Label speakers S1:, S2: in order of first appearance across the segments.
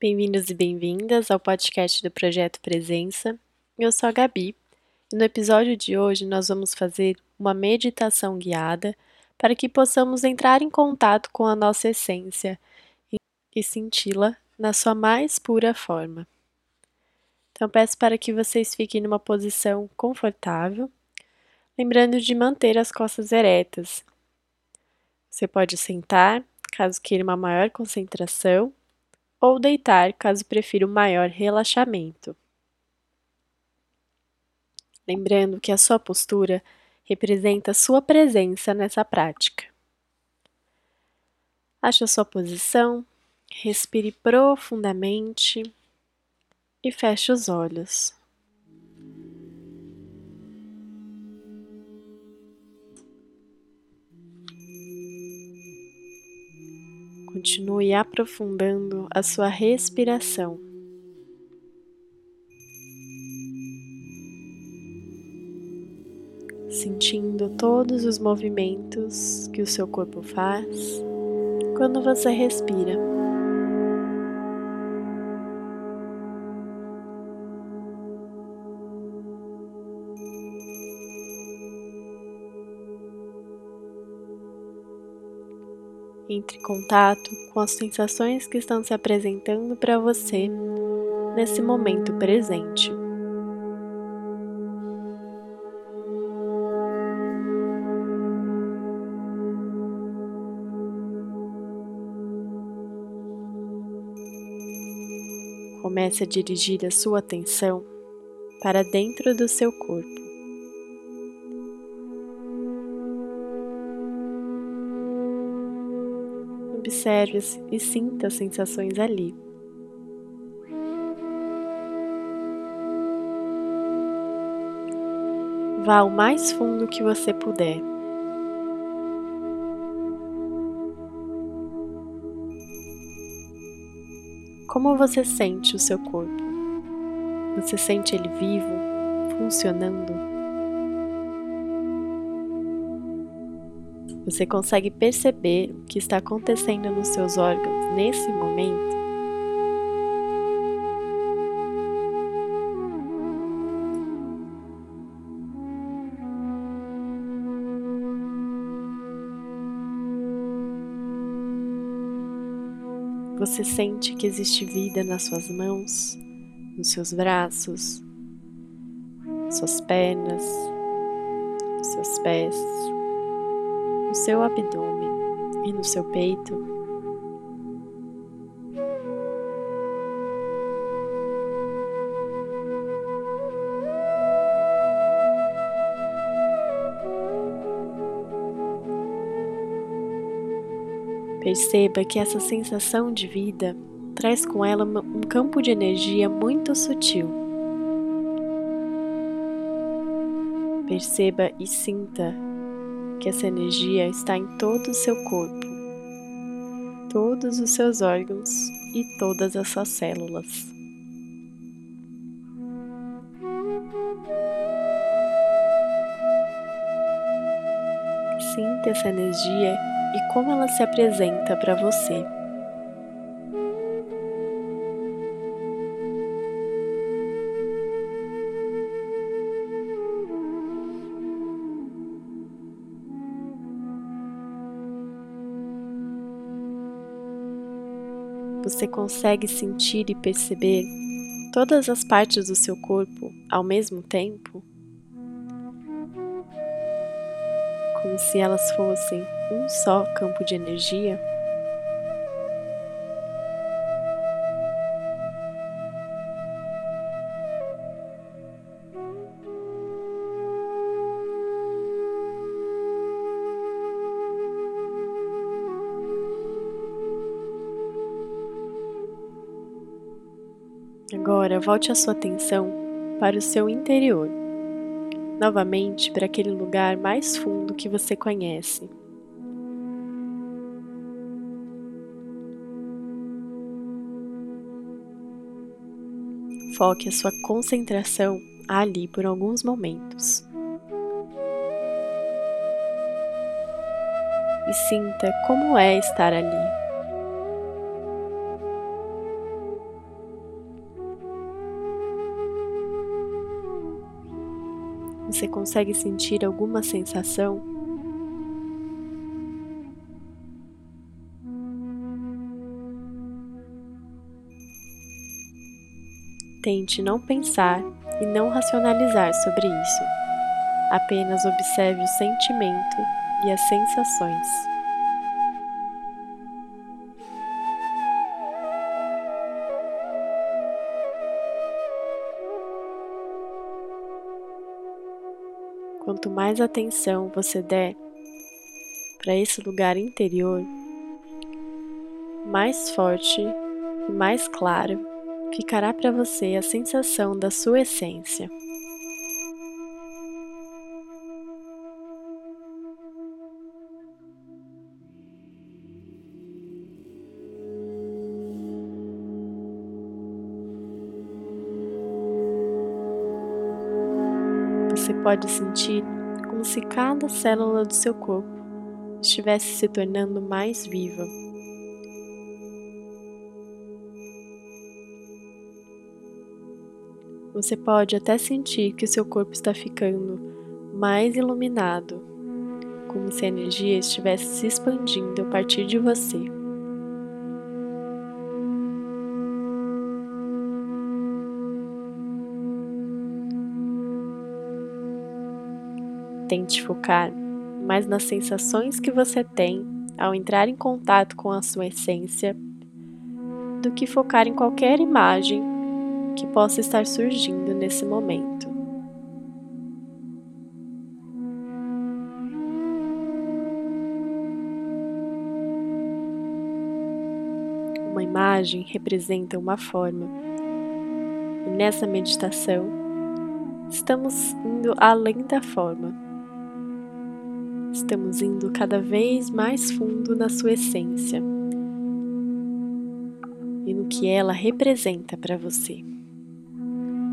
S1: Bem-vindos e bem-vindas ao podcast do Projeto Presença. Eu sou a Gabi e no episódio de hoje nós vamos fazer uma meditação guiada para que possamos entrar em contato com a nossa essência e senti-la na sua mais pura forma. Então, peço para que vocês fiquem numa posição confortável, lembrando de manter as costas eretas. Você pode sentar, caso queira uma maior concentração, ou deitar, caso prefira um maior relaxamento. Lembrando que a sua postura representa sua presença nessa prática. Ache a sua posição, respire profundamente e feche os olhos. Continue aprofundando a sua respiração. sentindo todos os movimentos que o seu corpo faz quando você respira. Entre em contato com as sensações que estão se apresentando para você nesse momento presente. Comece a dirigir a sua atenção para dentro do seu corpo. Observe e sinta as sensações ali. Vá ao mais fundo que você puder. Como você sente o seu corpo? Você sente ele vivo, funcionando? Você consegue perceber o que está acontecendo nos seus órgãos nesse momento? Você sente que existe vida nas suas mãos, nos seus braços, suas pernas, seus pés, no seu abdômen e no seu peito. Perceba que essa sensação de vida traz com ela um campo de energia muito sutil. Perceba e sinta que essa energia está em todo o seu corpo, todos os seus órgãos e todas as suas células. Sinta essa energia e como ela se apresenta para você. Você consegue sentir e perceber todas as partes do seu corpo ao mesmo tempo? como se elas fossem um só campo de energia? Agora volte a sua atenção para o seu interior novamente para aquele lugar mais fundo que você conhece. Foque a sua concentração ali por alguns momentos. E sinta como é estar ali. Você consegue sentir alguma sensação? Tente não pensar e não racionalizar sobre isso. Apenas observe o sentimento e as sensações. Quanto mais atenção você der para esse lugar interior, mais forte e mais claro ficará para você a sensação da sua essência. Você pode sentir como se cada célula do seu corpo estivesse se tornando mais viva. Você pode até sentir que o seu corpo está ficando mais iluminado, como se a energia estivesse se expandindo a partir de você. Tente focar mais nas sensações que você tem ao entrar em contato com a sua essência do que focar em qualquer imagem que possa estar surgindo nesse momento. Uma imagem representa uma forma, e nessa meditação estamos indo além da forma. Estamos indo cada vez mais fundo na sua essência e no que ela representa para você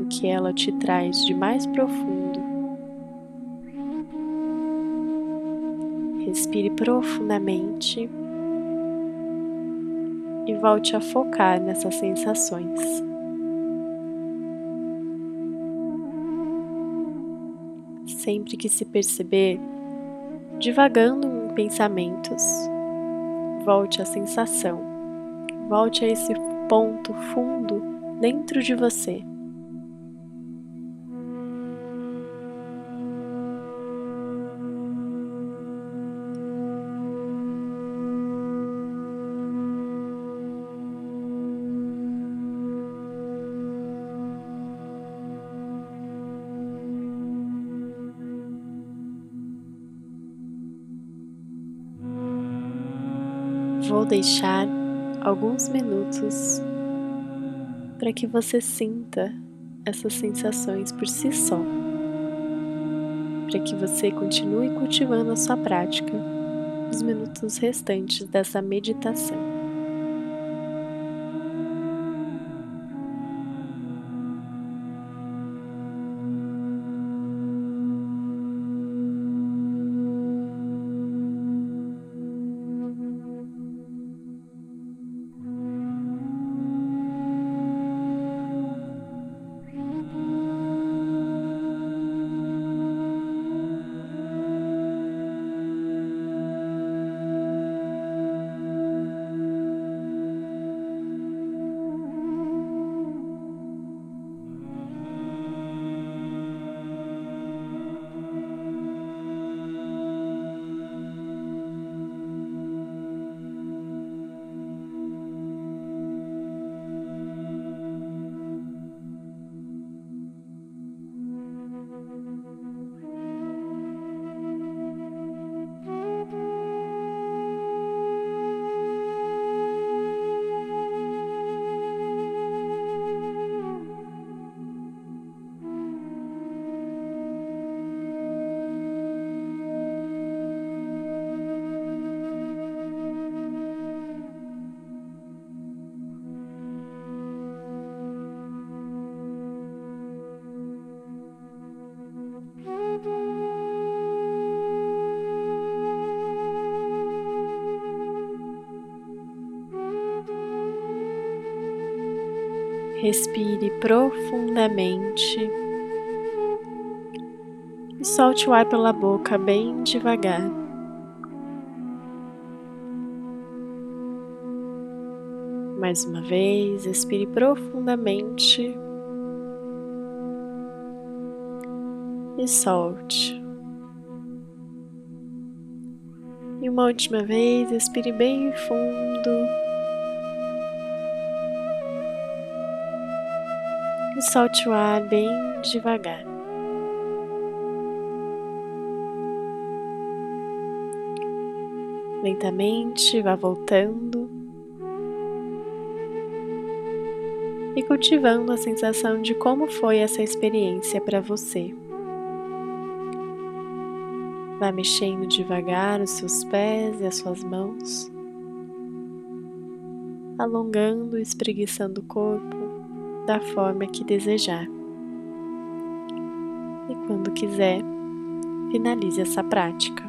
S1: o que ela te traz de mais profundo. Respire profundamente e volte a focar nessas sensações. Sempre que se perceber divagando em pensamentos, volte à sensação, volte a esse ponto fundo dentro de você. Vou deixar alguns minutos para que você sinta essas sensações por si só, para que você continue cultivando a sua prática nos minutos restantes dessa meditação. Respire profundamente e solte o ar pela boca bem devagar. Mais uma vez, expire profundamente e solte. E uma última vez, expire bem fundo. E solte o ar bem devagar. Lentamente vá voltando e cultivando a sensação de como foi essa experiência para você. Vá mexendo devagar os seus pés e as suas mãos, alongando e espreguiçando o corpo da forma que desejar. E quando quiser, finalize essa prática.